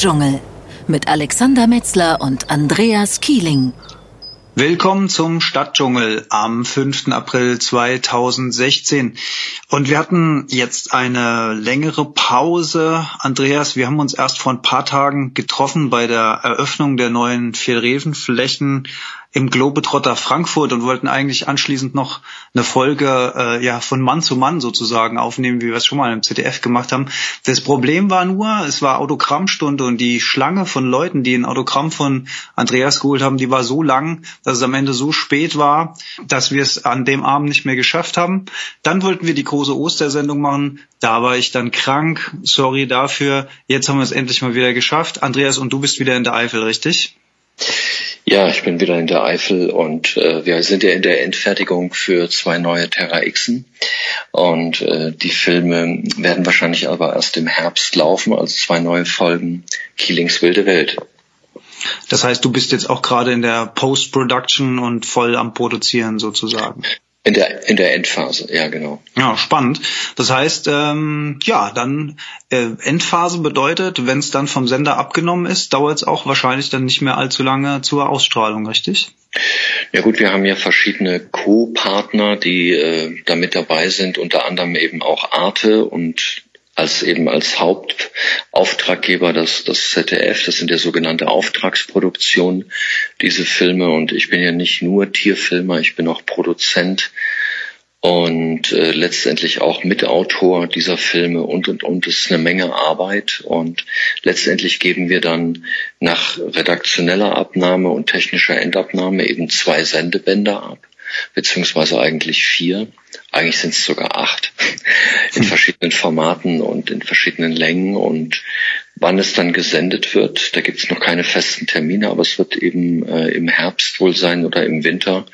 Stadtdschungel mit Alexander Metzler und Andreas Kieling. Willkommen zum Stadtdschungel am 5. April 2016. Und wir hatten jetzt eine längere Pause. Andreas, wir haben uns erst vor ein paar Tagen getroffen bei der Eröffnung der neuen Vierrevenflächen im Globetrotter Frankfurt und wollten eigentlich anschließend noch eine Folge äh, ja von Mann zu Mann sozusagen aufnehmen, wie wir es schon mal im ZDF gemacht haben. Das Problem war nur, es war Autogrammstunde und die Schlange von Leuten, die ein Autogramm von Andreas geholt haben, die war so lang, dass es am Ende so spät war, dass wir es an dem Abend nicht mehr geschafft haben. Dann wollten wir die große Ostersendung machen. Da war ich dann krank. Sorry dafür. Jetzt haben wir es endlich mal wieder geschafft. Andreas, und du bist wieder in der Eifel, richtig? Ja, ich bin wieder in der Eifel und äh, wir sind ja in der Endfertigung für zwei neue Terra Xen und äh, die Filme werden wahrscheinlich aber erst im Herbst laufen, also zwei neue Folgen Keelings wilde Welt. Das heißt, du bist jetzt auch gerade in der Post-Production und voll am Produzieren sozusagen. In der, in der Endphase, ja genau. Ja, spannend. Das heißt, ähm, ja, dann äh, Endphase bedeutet, wenn es dann vom Sender abgenommen ist, dauert es auch wahrscheinlich dann nicht mehr allzu lange zur Ausstrahlung, richtig? Ja gut, wir haben ja verschiedene Co-Partner, die äh, da mit dabei sind, unter anderem eben auch Arte und als eben als Hauptauftraggeber das, das ZDF, das sind ja sogenannte Auftragsproduktion, diese Filme. Und ich bin ja nicht nur Tierfilmer, ich bin auch Produzent und äh, letztendlich auch Mitautor dieser Filme und und und es ist eine Menge Arbeit und letztendlich geben wir dann nach redaktioneller Abnahme und technischer Endabnahme eben zwei Sendebänder ab beziehungsweise eigentlich vier. Eigentlich sind es sogar acht in verschiedenen Formaten und in verschiedenen Längen und wann es dann gesendet wird, da gibt es noch keine festen Termine, aber es wird eben äh, im Herbst wohl sein oder im Winter.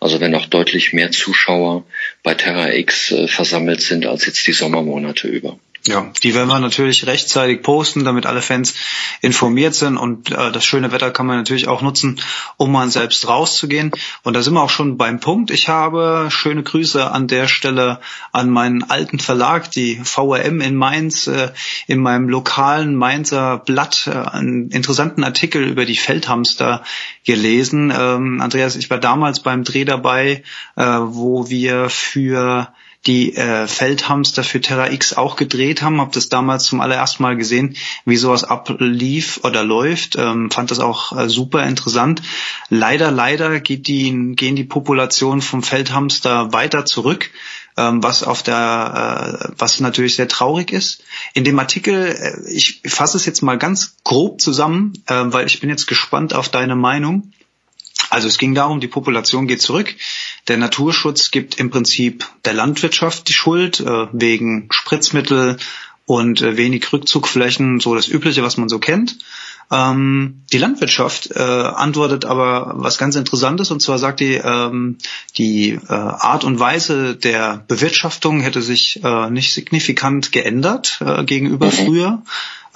Also wenn auch deutlich mehr Zuschauer bei Terra X äh, versammelt sind als jetzt die Sommermonate über. Ja, die werden wir natürlich rechtzeitig posten, damit alle Fans informiert sind und äh, das schöne Wetter kann man natürlich auch nutzen, um mal selbst rauszugehen. Und da sind wir auch schon beim Punkt. Ich habe schöne Grüße an der Stelle an meinen alten Verlag, die VRM in Mainz, äh, in meinem lokalen Mainzer Blatt, äh, einen interessanten Artikel über die Feldhamster gelesen. Ähm, Andreas, ich war damals beim Dreh dabei, äh, wo wir für die äh, Feldhamster für Terra X auch gedreht haben. Habe das damals zum allerersten Mal gesehen, wie sowas ablief oder läuft. Ähm, fand das auch äh, super interessant. Leider, leider geht die, gehen die Populationen vom Feldhamster weiter zurück. Ähm, was auf der, äh, was natürlich sehr traurig ist. In dem Artikel, äh, ich fasse es jetzt mal ganz grob zusammen, äh, weil ich bin jetzt gespannt auf deine Meinung. Also es ging darum, die Population geht zurück. Der Naturschutz gibt im Prinzip der Landwirtschaft die Schuld äh, wegen Spritzmittel und äh, wenig Rückzugflächen, so das Übliche, was man so kennt. Ähm, die Landwirtschaft äh, antwortet aber was ganz Interessantes und zwar sagt die, ähm, die äh, Art und Weise der Bewirtschaftung hätte sich äh, nicht signifikant geändert äh, gegenüber mhm. früher.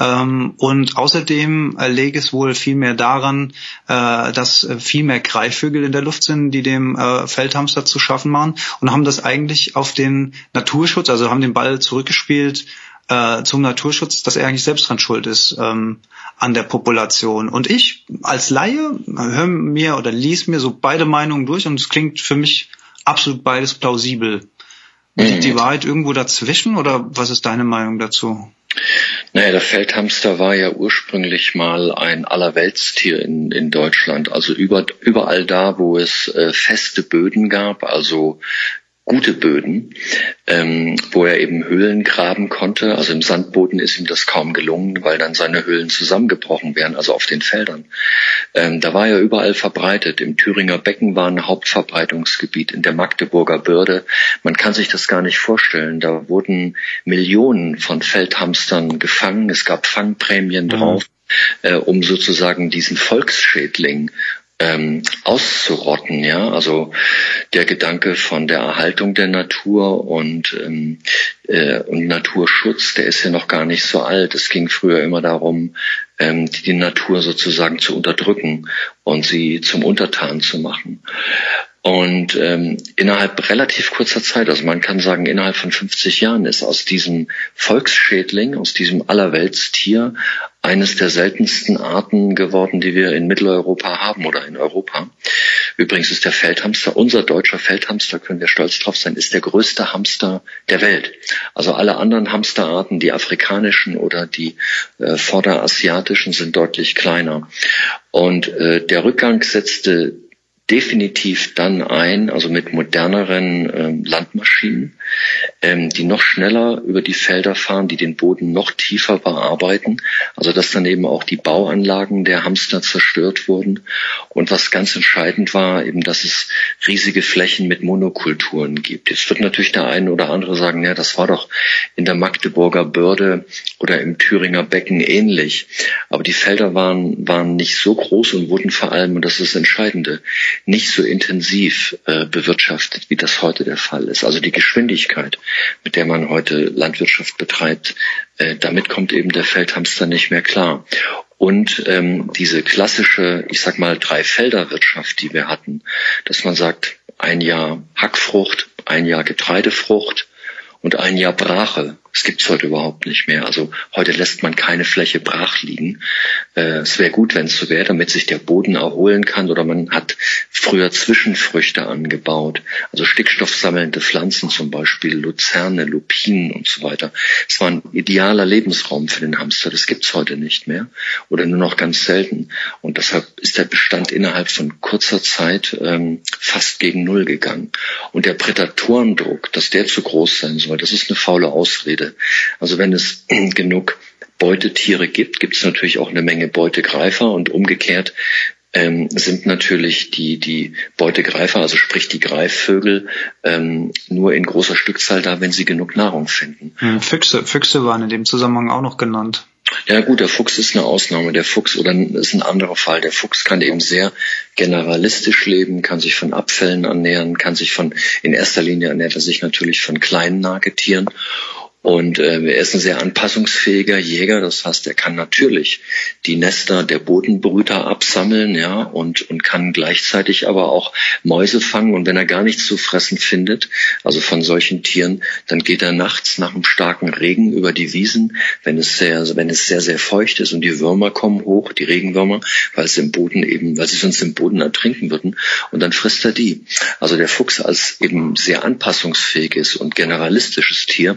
Ähm, und außerdem äh, lege es wohl viel mehr daran, äh, dass äh, viel mehr Greifvögel in der Luft sind, die dem äh, Feldhamster zu schaffen machen und haben das eigentlich auf den Naturschutz, also haben den Ball zurückgespielt äh, zum Naturschutz, dass er eigentlich selbst dran schuld ist ähm, an der Population. Und ich als Laie höre mir oder lies mir so beide Meinungen durch und es klingt für mich absolut beides plausibel. Liegt die mhm. Wahrheit irgendwo dazwischen oder was ist deine Meinung dazu? Naja, der Feldhamster war ja ursprünglich mal ein Allerweltstier in, in Deutschland. Also über, überall da, wo es äh, feste Böden gab, also gute Böden, ähm, wo er eben Höhlen graben konnte. Also im Sandboden ist ihm das kaum gelungen, weil dann seine Höhlen zusammengebrochen wären, also auf den Feldern. Ähm, da war er überall verbreitet. Im Thüringer Becken war ein Hauptverbreitungsgebiet, in der Magdeburger Börde. Man kann sich das gar nicht vorstellen. Da wurden Millionen von Feldhamstern gefangen. Es gab Fangprämien mhm. drauf. Äh, um sozusagen diesen Volksschädling ähm, auszurotten, ja. Also der Gedanke von der Erhaltung der Natur und, ähm, äh, und Naturschutz, der ist ja noch gar nicht so alt. Es ging früher immer darum, ähm, die, Natur sozusagen zu unterdrücken und sie zum Untertan zu machen. Und ähm, innerhalb relativ kurzer Zeit, also man kann sagen, innerhalb von 50 Jahren ist aus diesem Volksschädling, aus diesem Allerweltstier eines der seltensten Arten geworden, die wir in Mitteleuropa haben oder in Europa. Übrigens ist der Feldhamster, unser deutscher Feldhamster, können wir stolz drauf sein, ist der größte Hamster der Welt. Also alle anderen Hamsterarten, die afrikanischen oder die äh, vorderasiatischen, sind deutlich kleiner. Und äh, der Rückgang setzte definitiv dann ein, also mit moderneren ähm, Landmaschinen, ähm, die noch schneller über die Felder fahren, die den Boden noch tiefer bearbeiten, also dass dann eben auch die Bauanlagen der Hamster zerstört wurden. Und was ganz entscheidend war, eben, dass es riesige Flächen mit Monokulturen gibt. Jetzt wird natürlich der eine oder andere sagen, ja, das war doch in der Magdeburger Börde oder im Thüringer Becken ähnlich. Aber die Felder waren, waren nicht so groß und wurden vor allem, und das ist das Entscheidende, nicht so intensiv äh, bewirtschaftet, wie das heute der Fall ist. Also die Geschwindigkeit, mit der man heute Landwirtschaft betreibt, äh, damit kommt eben der Feldhamster nicht mehr klar. Und ähm, diese klassische, ich sag mal, Dreifelderwirtschaft, die wir hatten, dass man sagt, ein Jahr Hackfrucht, ein Jahr Getreidefrucht und ein Jahr Brache. Das gibt's heute überhaupt nicht mehr. Also heute lässt man keine Fläche brach liegen. Äh, es wäre gut, wenn es so wäre, damit sich der Boden erholen kann. Oder man hat früher Zwischenfrüchte angebaut, also stickstoffsammelnde Pflanzen zum Beispiel, Luzerne, Lupinen und so weiter. Es war ein idealer Lebensraum für den Hamster. Das gibt's heute nicht mehr oder nur noch ganz selten. Und deshalb ist der Bestand innerhalb von kurzer Zeit ähm, fast gegen Null gegangen. Und der Prädatorendruck, dass der zu groß sein soll, das ist eine faule Ausrede. Also wenn es genug Beutetiere gibt, gibt es natürlich auch eine Menge Beutegreifer und umgekehrt ähm, sind natürlich die, die Beutegreifer, also sprich die Greifvögel, ähm, nur in großer Stückzahl da, wenn sie genug Nahrung finden. Hm, Füchse, Füchse waren in dem Zusammenhang auch noch genannt. Ja gut, der Fuchs ist eine Ausnahme. Der Fuchs oder ist ein anderer Fall. Der Fuchs kann eben sehr generalistisch leben, kann sich von Abfällen ernähren, kann sich von, in erster Linie ernährt er sich natürlich von kleinen Nagetieren und äh, er ist ein sehr anpassungsfähiger Jäger, das heißt, er kann natürlich die Nester der Bodenbrüter absammeln, ja, und, und kann gleichzeitig aber auch Mäuse fangen. Und wenn er gar nichts zu fressen findet, also von solchen Tieren, dann geht er nachts nach einem starken Regen über die Wiesen, wenn es sehr, wenn es sehr, sehr feucht ist und die Würmer kommen hoch, die Regenwürmer, weil es im Boden eben, weil sie sonst im Boden ertrinken würden, und dann frisst er die. Also der Fuchs als eben sehr anpassungsfähiges und generalistisches Tier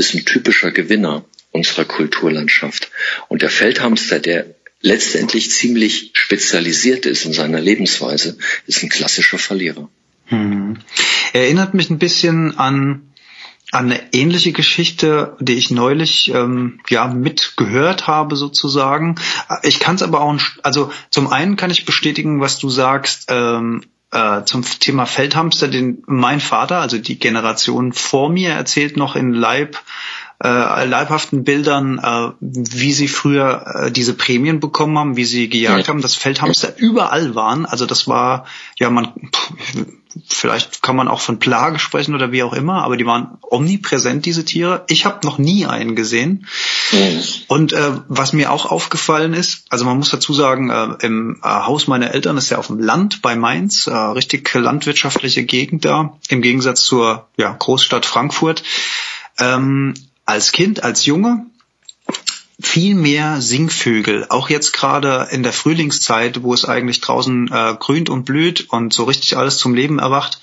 ist ein typischer Gewinner unserer Kulturlandschaft. Und der Feldhamster, der letztendlich ziemlich spezialisiert ist in seiner Lebensweise, ist ein klassischer Verlierer. Hm. Erinnert mich ein bisschen an eine ähnliche Geschichte, die ich neulich ähm, ja mitgehört habe sozusagen. Ich kann es aber auch, also zum einen kann ich bestätigen, was du sagst. Ähm, äh, zum Thema Feldhamster, den mein Vater, also die Generation vor mir, erzählt noch in Leib äh, leibhaften Bildern, äh, wie sie früher äh, diese Prämien bekommen haben, wie sie gejagt ja. haben, dass Feldhamster überall waren. Also das war, ja, man, vielleicht kann man auch von Plage sprechen oder wie auch immer, aber die waren omnipräsent, diese Tiere. Ich habe noch nie einen gesehen. Mhm. Und äh, was mir auch aufgefallen ist, also man muss dazu sagen, äh, im äh, Haus meiner Eltern ist ja auf dem Land bei Mainz, äh, richtig landwirtschaftliche Gegend da, im Gegensatz zur ja, Großstadt Frankfurt. Ähm, als Kind, als Junge viel mehr Singvögel, auch jetzt gerade in der Frühlingszeit, wo es eigentlich draußen äh, grünt und blüht und so richtig alles zum Leben erwacht,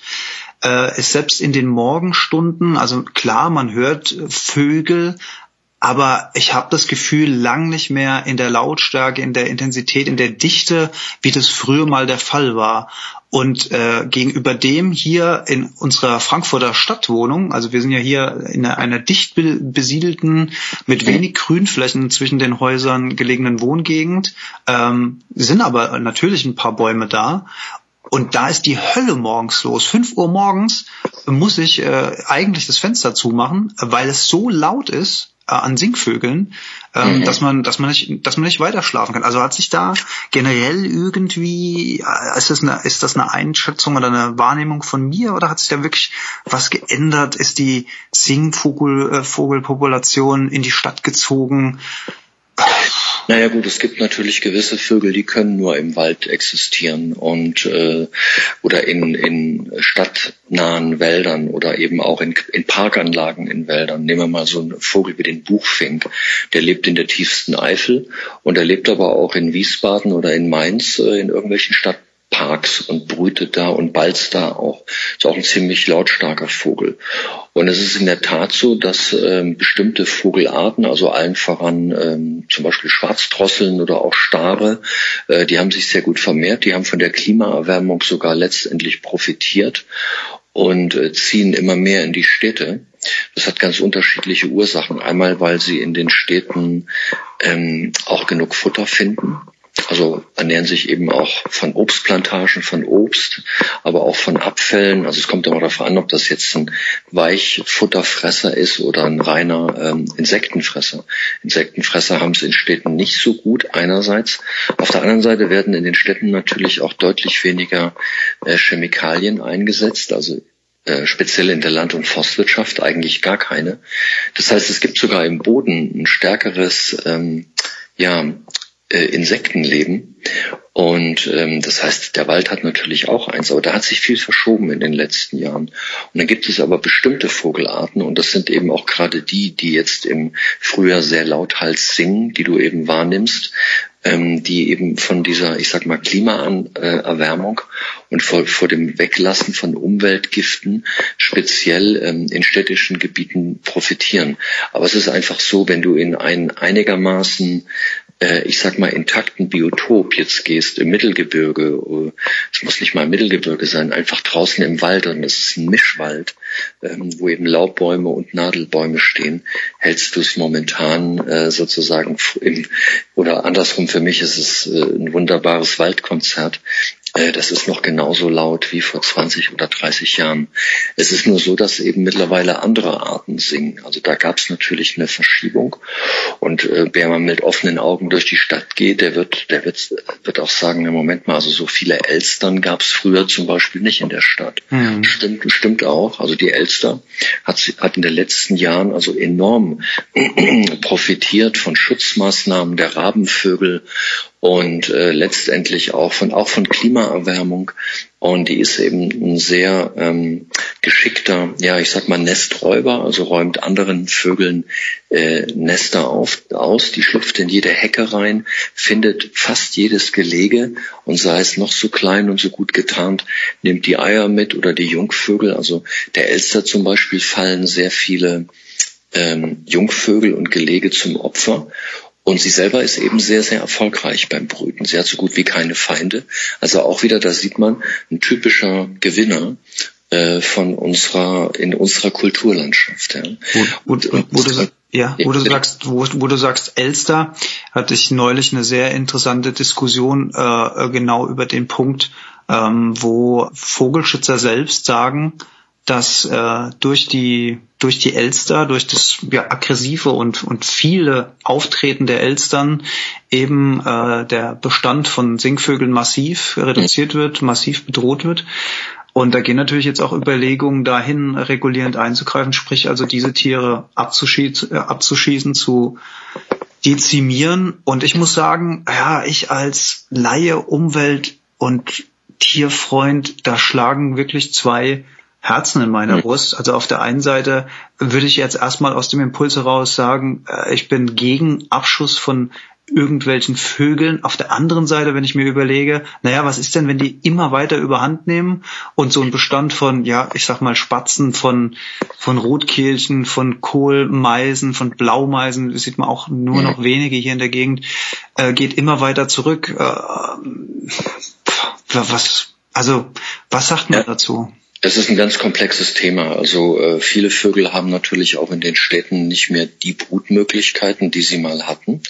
äh, ist selbst in den Morgenstunden, also klar, man hört Vögel, aber ich habe das Gefühl lang nicht mehr in der Lautstärke, in der Intensität, in der Dichte, wie das früher mal der Fall war. Und äh, gegenüber dem hier in unserer Frankfurter Stadtwohnung, also wir sind ja hier in einer, einer dicht besiedelten, mit wenig Grünflächen zwischen den Häusern gelegenen Wohngegend, ähm, sind aber natürlich ein paar Bäume da. Und da ist die Hölle morgens los. Fünf Uhr morgens muss ich äh, eigentlich das Fenster zumachen, weil es so laut ist an Singvögeln, ähm, mhm. dass man, dass man nicht, dass man nicht weiter schlafen kann. Also hat sich da generell irgendwie, äh, ist das eine, ist das eine Einschätzung oder eine Wahrnehmung von mir oder hat sich da wirklich was geändert? Ist die Singvogelpopulation äh, in die Stadt gezogen? Naja gut, es gibt natürlich gewisse Vögel, die können nur im Wald existieren und äh, oder in, in stadtnahen Wäldern oder eben auch in, in Parkanlagen in Wäldern. Nehmen wir mal so einen Vogel wie den Buchfink, der lebt in der tiefsten Eifel und er lebt aber auch in Wiesbaden oder in Mainz äh, in irgendwelchen Stadt Parks und brütet da und balzt da auch. Ist auch ein ziemlich lautstarker Vogel. Und es ist in der Tat so, dass ähm, bestimmte Vogelarten, also allen voran ähm, zum Beispiel Schwarzdrosseln oder auch Stare, äh, die haben sich sehr gut vermehrt. Die haben von der Klimaerwärmung sogar letztendlich profitiert und äh, ziehen immer mehr in die Städte. Das hat ganz unterschiedliche Ursachen. Einmal, weil sie in den Städten ähm, auch genug Futter finden also ernähren sich eben auch von Obstplantagen, von Obst, aber auch von Abfällen. Also es kommt immer darauf an, ob das jetzt ein Weichfutterfresser ist oder ein reiner ähm, Insektenfresser. Insektenfresser haben es in Städten nicht so gut einerseits. Auf der anderen Seite werden in den Städten natürlich auch deutlich weniger äh, Chemikalien eingesetzt, also äh, speziell in der Land- und Forstwirtschaft eigentlich gar keine. Das heißt, es gibt sogar im Boden ein stärkeres ähm, ja, äh, Insekten leben. Und ähm, das heißt, der Wald hat natürlich auch eins, aber da hat sich viel verschoben in den letzten Jahren. Und dann gibt es aber bestimmte Vogelarten und das sind eben auch gerade die, die jetzt im Frühjahr sehr lauthals singen, die du eben wahrnimmst, ähm, die eben von dieser, ich sag mal, Klimaerwärmung und vor, vor dem Weglassen von Umweltgiften speziell ähm, in städtischen Gebieten profitieren. Aber es ist einfach so, wenn du in ein einigermaßen äh, ich sag mal, intakten Biotop jetzt gehst, im Mittelgebirge, äh, es muss nicht mal Mittelgebirge sein, einfach draußen im Wald und es ist ein Mischwald, ähm, wo eben Laubbäume und Nadelbäume stehen, hältst du es momentan äh, sozusagen im, oder andersrum für mich ist es äh, ein wunderbares Waldkonzert das ist noch genauso laut wie vor 20 oder 30 Jahren. Es ist nur so, dass eben mittlerweile andere Arten singen. Also da gab es natürlich eine Verschiebung. Und äh, wer mal mit offenen Augen durch die Stadt geht, der wird, der wird, wird auch sagen, im Moment mal, also so viele Elstern gab es früher zum Beispiel nicht in der Stadt. Mhm. Stimmt, stimmt auch. Also die Elster hat, hat in den letzten Jahren also enorm profitiert von Schutzmaßnahmen der Rabenvögel und äh, letztendlich auch von auch von Klimaerwärmung. Und die ist eben ein sehr ähm, geschickter, ja ich sag mal Nesträuber, also räumt anderen Vögeln äh, Nester auf, aus, die schlüpft in jede Hecke rein, findet fast jedes Gelege. Und sei es noch so klein und so gut getarnt, nimmt die Eier mit oder die Jungvögel, also der Elster zum Beispiel fallen sehr viele ähm, Jungvögel und Gelege zum Opfer und sie selber ist eben sehr, sehr erfolgreich beim Brüten. Sie hat so gut wie keine Feinde. Also auch wieder, da sieht man, ein typischer Gewinner äh, von unserer, in unserer Kulturlandschaft. Ja. Wo, wo, wo du, ja, wo du sagst, wo, wo du sagst, Elster, hatte ich neulich eine sehr interessante Diskussion äh, genau über den Punkt, ähm, wo Vogelschützer selbst sagen, dass äh, durch die durch die Elster, durch das ja, aggressive und und viele Auftreten der Elstern eben äh, der Bestand von Singvögeln massiv reduziert wird, massiv bedroht wird. Und da gehen natürlich jetzt auch Überlegungen dahin, regulierend einzugreifen, sprich also diese Tiere abzuschießen, äh, abzuschießen zu dezimieren. Und ich muss sagen, ja, ich als Laie, Umwelt und Tierfreund, da schlagen wirklich zwei Herzen in meiner mhm. Brust. Also auf der einen Seite würde ich jetzt erstmal aus dem Impuls heraus sagen, äh, ich bin gegen Abschuss von irgendwelchen Vögeln. Auf der anderen Seite, wenn ich mir überlege, naja, was ist denn, wenn die immer weiter überhand nehmen und so ein Bestand von, ja, ich sag mal Spatzen, von, von Rotkehlchen, von Kohlmeisen, von Blaumeisen, das sieht man auch nur noch wenige hier in der Gegend, äh, geht immer weiter zurück. Äh, was, also, was sagt man ja. dazu? Es ist ein ganz komplexes Thema. Also äh, viele Vögel haben natürlich auch in den Städten nicht mehr die Brutmöglichkeiten, die sie mal hatten.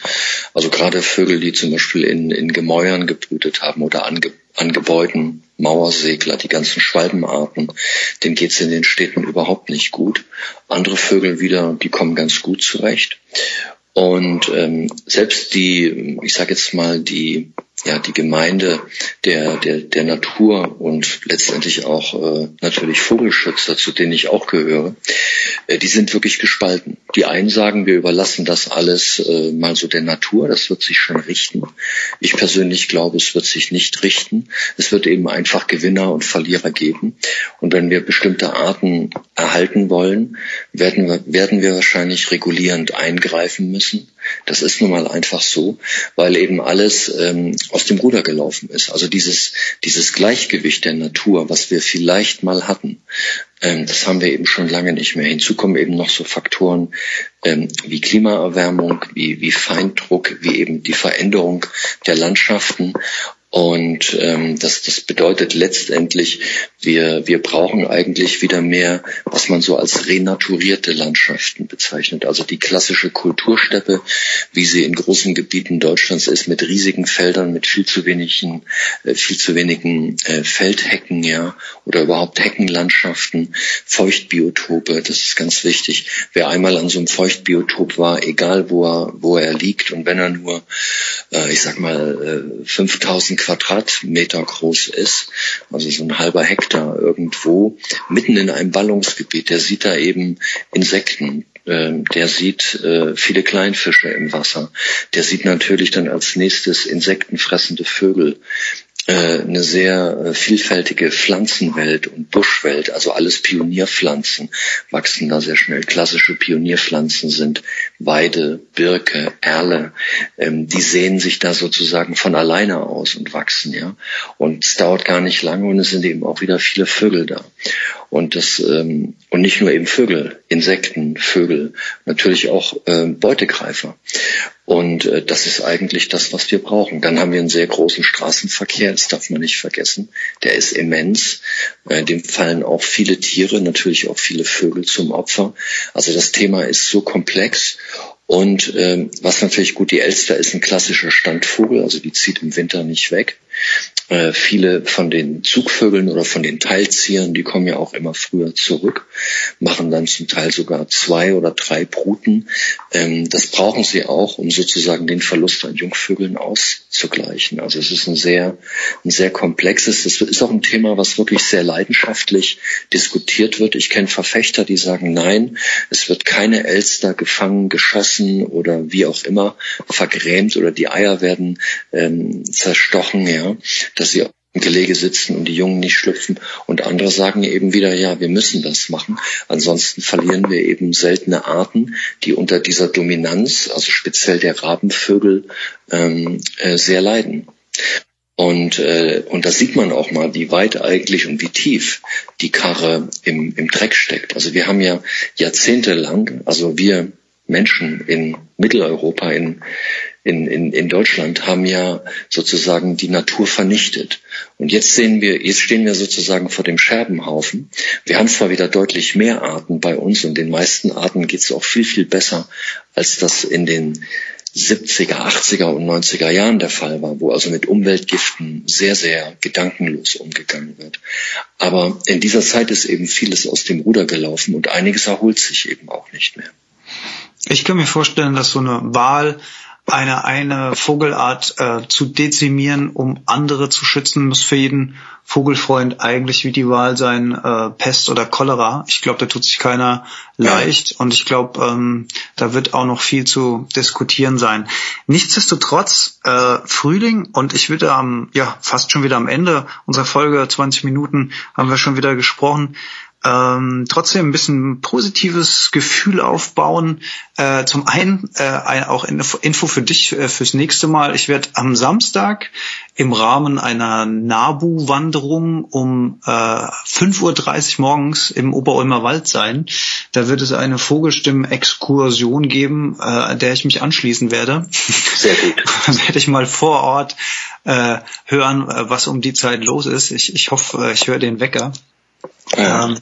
Also gerade Vögel, die zum Beispiel in, in Gemäuern gebrütet haben oder an, an Gebäuden, Mauersegler, die ganzen Schwalbenarten, denen geht's in den Städten überhaupt nicht gut. Andere Vögel wieder, die kommen ganz gut zurecht. Und ähm, selbst die, ich sage jetzt mal, die ja die Gemeinde der der der Natur und letztendlich auch äh, natürlich Vogelschützer, zu denen ich auch gehöre, äh, die sind wirklich gespalten. Die einen sagen, wir überlassen das alles äh, mal so der Natur, das wird sich schon richten. Ich persönlich glaube, es wird sich nicht richten. Es wird eben einfach Gewinner und Verlierer geben. Und wenn wir bestimmte Arten erhalten wollen, werden wir, werden wir wahrscheinlich regulierend eingreifen müssen. Das ist nun mal einfach so, weil eben alles ähm, aus dem Ruder gelaufen ist. Also dieses, dieses Gleichgewicht der Natur, was wir vielleicht mal hatten, ähm, das haben wir eben schon lange nicht mehr. Hinzu kommen eben noch so Faktoren ähm, wie Klimaerwärmung, wie, wie Feindruck, wie eben die Veränderung der Landschaften. Und ähm, das, das bedeutet letztendlich, wir, wir brauchen eigentlich wieder mehr, was man so als renaturierte Landschaften bezeichnet. Also die klassische Kultursteppe, wie sie in großen Gebieten Deutschlands ist, mit riesigen Feldern, mit viel zu wenigen, äh, viel zu wenigen äh, Feldhecken, ja, oder überhaupt Heckenlandschaften, Feuchtbiotope, das ist ganz wichtig. Wer einmal an so einem Feuchtbiotop war, egal wo er, wo er liegt und wenn er nur, äh, ich sag mal, äh, 5000 Quadratmeter groß ist, also so ein halber Hektar irgendwo, mitten in einem Ballungsgebiet, der sieht da eben Insekten, ähm, der sieht äh, viele Kleinfische im Wasser. Der sieht natürlich dann als nächstes insektenfressende Vögel. Äh, eine sehr äh, vielfältige Pflanzenwelt und Buschwelt, also alles Pionierpflanzen wachsen da sehr schnell. Klassische Pionierpflanzen sind Weide, Birke, Erle. Ähm, die sehen sich da sozusagen von alleine aus und wachsen, ja. Und es dauert gar nicht lange und es sind eben auch wieder viele Vögel da. Und das ähm, und nicht nur eben Vögel, Insekten, Vögel, natürlich auch äh, Beutegreifer. Und äh, das ist eigentlich das, was wir brauchen. Dann haben wir einen sehr großen Straßenverkehr, das darf man nicht vergessen. Der ist immens. Äh, dem fallen auch viele Tiere, natürlich auch viele Vögel zum Opfer. Also das Thema ist so komplex und ähm, was natürlich gut, die Elster ist ein klassischer Standvogel, also die zieht im Winter nicht weg. Äh, viele von den Zugvögeln oder von den Teilziehern, die kommen ja auch immer früher zurück, machen dann zum Teil sogar zwei oder drei Bruten. Ähm, das brauchen sie auch, um sozusagen den Verlust an Jungvögeln auszugleichen. Also es ist ein sehr, ein sehr komplexes, das ist auch ein Thema, was wirklich sehr leidenschaftlich diskutiert wird. Ich kenne Verfechter, die sagen, nein, es wird keine Elster gefangen, geschossen oder wie auch immer vergrämt oder die Eier werden ähm, zerstochen, ja dass sie im Gelege sitzen und die Jungen nicht schlüpfen. Und andere sagen eben wieder, ja, wir müssen das machen. Ansonsten verlieren wir eben seltene Arten, die unter dieser Dominanz, also speziell der Rabenvögel, ähm, äh, sehr leiden. Und, äh, und da sieht man auch mal, wie weit eigentlich und wie tief die Karre im, im Dreck steckt. Also wir haben ja jahrzehntelang, also wir Menschen in Mitteleuropa, in, in, in, in Deutschland haben ja sozusagen die Natur vernichtet. Und jetzt sehen wir, jetzt stehen wir sozusagen vor dem Scherbenhaufen. Wir haben zwar wieder deutlich mehr Arten bei uns und den meisten Arten geht es auch viel, viel besser, als das in den 70er, 80er und 90er Jahren der Fall war, wo also mit Umweltgiften sehr, sehr gedankenlos umgegangen wird. Aber in dieser Zeit ist eben vieles aus dem Ruder gelaufen und einiges erholt sich eben auch nicht mehr. Ich kann mir vorstellen, dass so eine Wahl eine, eine Vogelart äh, zu dezimieren, um andere zu schützen, muss für jeden Vogelfreund eigentlich wie die Wahl sein, äh, Pest oder Cholera. Ich glaube, da tut sich keiner leicht und ich glaube, ähm, da wird auch noch viel zu diskutieren sein. Nichtsdestotrotz, äh, Frühling und ich würde am, ja, fast schon wieder am Ende unserer Folge, 20 Minuten, haben wir schon wieder gesprochen, ähm, trotzdem ein bisschen positives Gefühl aufbauen. Äh, zum einen äh, auch Info für dich äh, fürs nächste Mal. Ich werde am Samstag im Rahmen einer Nabu-Wanderung um äh, 5.30 Uhr morgens im Oberulmer Wald sein. Da wird es eine Vogelstimmen-Exkursion geben, äh, der ich mich anschließen werde. Sehr gut. werde ich mal vor Ort äh, hören, äh, was um die Zeit los ist. Ich, ich hoffe, ich höre den Wecker. Ja. Ähm,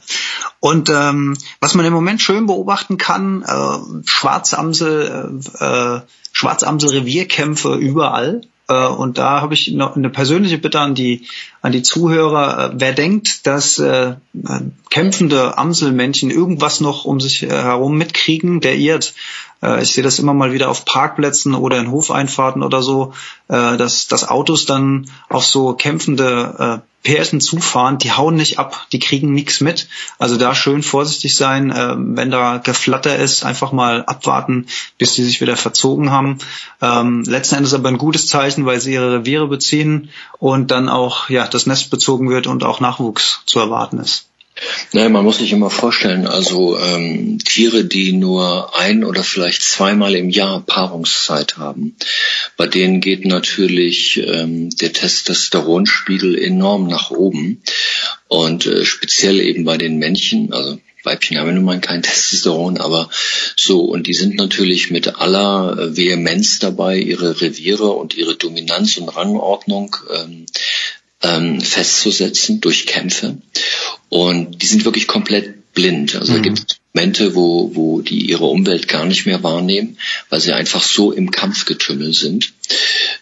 und ähm, was man im Moment schön beobachten kann, äh, Schwarzamsel, äh, äh Schwarzamsel-Revierkämpfe überall. Äh, und da habe ich noch eine persönliche Bitte an die an die Zuhörer. Äh, wer denkt, dass äh, kämpfende Amselmännchen irgendwas noch um sich herum mitkriegen, der irrt. Äh, ich sehe das immer mal wieder auf Parkplätzen oder in Hofeinfahrten oder so, äh, dass, dass Autos dann auf so kämpfende äh, Pärchen zufahren, die hauen nicht ab, die kriegen nichts mit. Also da schön vorsichtig sein, äh, wenn da Geflatter ist, einfach mal abwarten, bis die sich wieder verzogen haben. Ähm, letzten Endes aber ein gutes Zeichen, weil sie ihre Reviere beziehen und dann auch ja das Nest bezogen wird und auch Nachwuchs zu erwarten ist. Naja, man muss sich immer vorstellen, also ähm, Tiere, die nur ein oder vielleicht zweimal im Jahr Paarungszeit haben, bei denen geht natürlich ähm, der Testosteronspiegel enorm nach oben. Und äh, speziell eben bei den Männchen, also Weibchen haben ja nun mal kein Testosteron, aber so, und die sind natürlich mit aller äh, Vehemenz dabei, ihre Reviere und ihre Dominanz und Rangordnung ähm, ähm, festzusetzen durch Kämpfe. Und die sind wirklich komplett blind. Also mhm. da gibt es Momente, wo, wo die ihre Umwelt gar nicht mehr wahrnehmen, weil sie einfach so im Kampfgetümmel sind.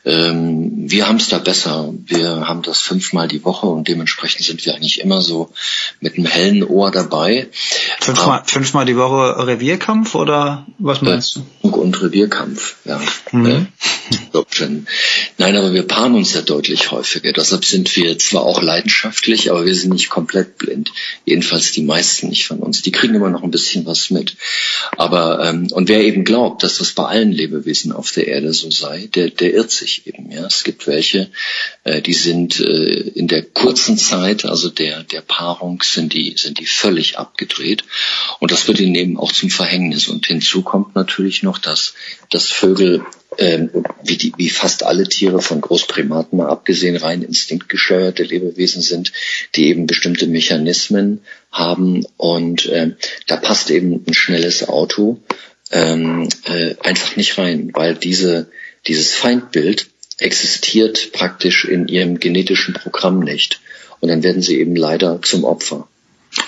Ähm, wir haben es da besser. Wir haben das fünfmal die Woche und dementsprechend sind wir eigentlich immer so mit einem hellen Ohr dabei. Fünfmal, Aber, fünfmal die Woche Revierkampf oder was meinst du? Und Revierkampf, ja. Mhm. Äh, Nein, aber wir paaren uns ja deutlich häufiger. Deshalb sind wir zwar auch leidenschaftlich, aber wir sind nicht komplett blind. Jedenfalls die meisten nicht von uns. Die kriegen immer noch ein bisschen was mit. Aber ähm, und wer eben glaubt, dass das bei allen Lebewesen auf der Erde so sei, der, der irrt sich eben. Ja, es gibt welche, äh, die sind äh, in der kurzen Zeit, also der der Paarung, sind die sind die völlig abgedreht. Und das wird ihnen eben auch zum Verhängnis. Und hinzu kommt natürlich noch, dass dass Vögel ähm, wie, die, wie fast alle Tiere von Großprimaten mal abgesehen rein instinktgesteuerte Lebewesen sind, die eben bestimmte Mechanismen haben und äh, da passt eben ein schnelles Auto ähm, äh, einfach nicht rein, weil diese, dieses Feindbild existiert praktisch in ihrem genetischen Programm nicht. Und dann werden sie eben leider zum Opfer.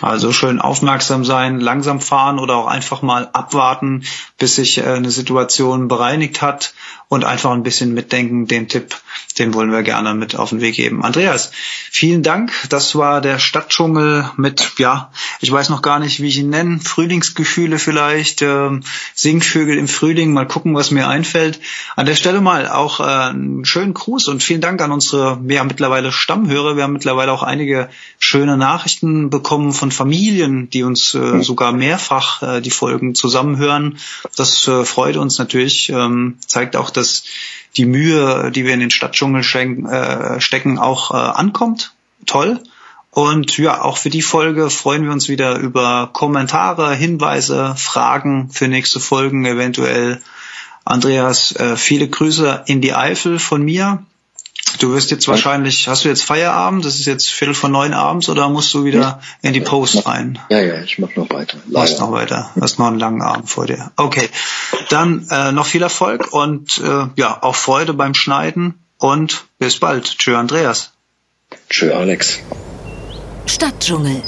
Also schön aufmerksam sein, langsam fahren oder auch einfach mal abwarten, bis sich äh, eine Situation bereinigt hat und einfach ein bisschen mitdenken. Den Tipp, den wollen wir gerne mit auf den Weg geben. Andreas, vielen Dank. Das war der Stadtdschungel mit, ja, ich weiß noch gar nicht, wie ich ihn nenne, Frühlingsgefühle vielleicht, äh, Singvögel im Frühling. Mal gucken, was mir einfällt. An der Stelle mal auch äh, einen schönen Gruß und vielen Dank an unsere, ja, mittlerweile Stammhörer. Wir haben mittlerweile auch einige schöne Nachrichten bekommen von Familien, die uns äh, sogar mehrfach äh, die Folgen zusammenhören. Das äh, freut uns natürlich, ähm, zeigt auch, dass die Mühe, die wir in den Stadtdschungel äh, stecken, auch äh, ankommt. Toll. Und ja, auch für die Folge freuen wir uns wieder über Kommentare, Hinweise, Fragen für nächste Folgen eventuell. Andreas, äh, viele Grüße in die Eifel von mir. Du wirst jetzt wahrscheinlich, hast du jetzt Feierabend? Das ist jetzt Viertel von neun abends oder musst du wieder in die Post rein? Ja, ja, ich mach noch weiter. Du Machst noch weiter. Du hast noch einen langen Abend vor dir. Okay. Dann äh, noch viel Erfolg und äh, ja, auch Freude beim Schneiden und bis bald. Tschö, Andreas. Tschö, Alex. Stadtdschungel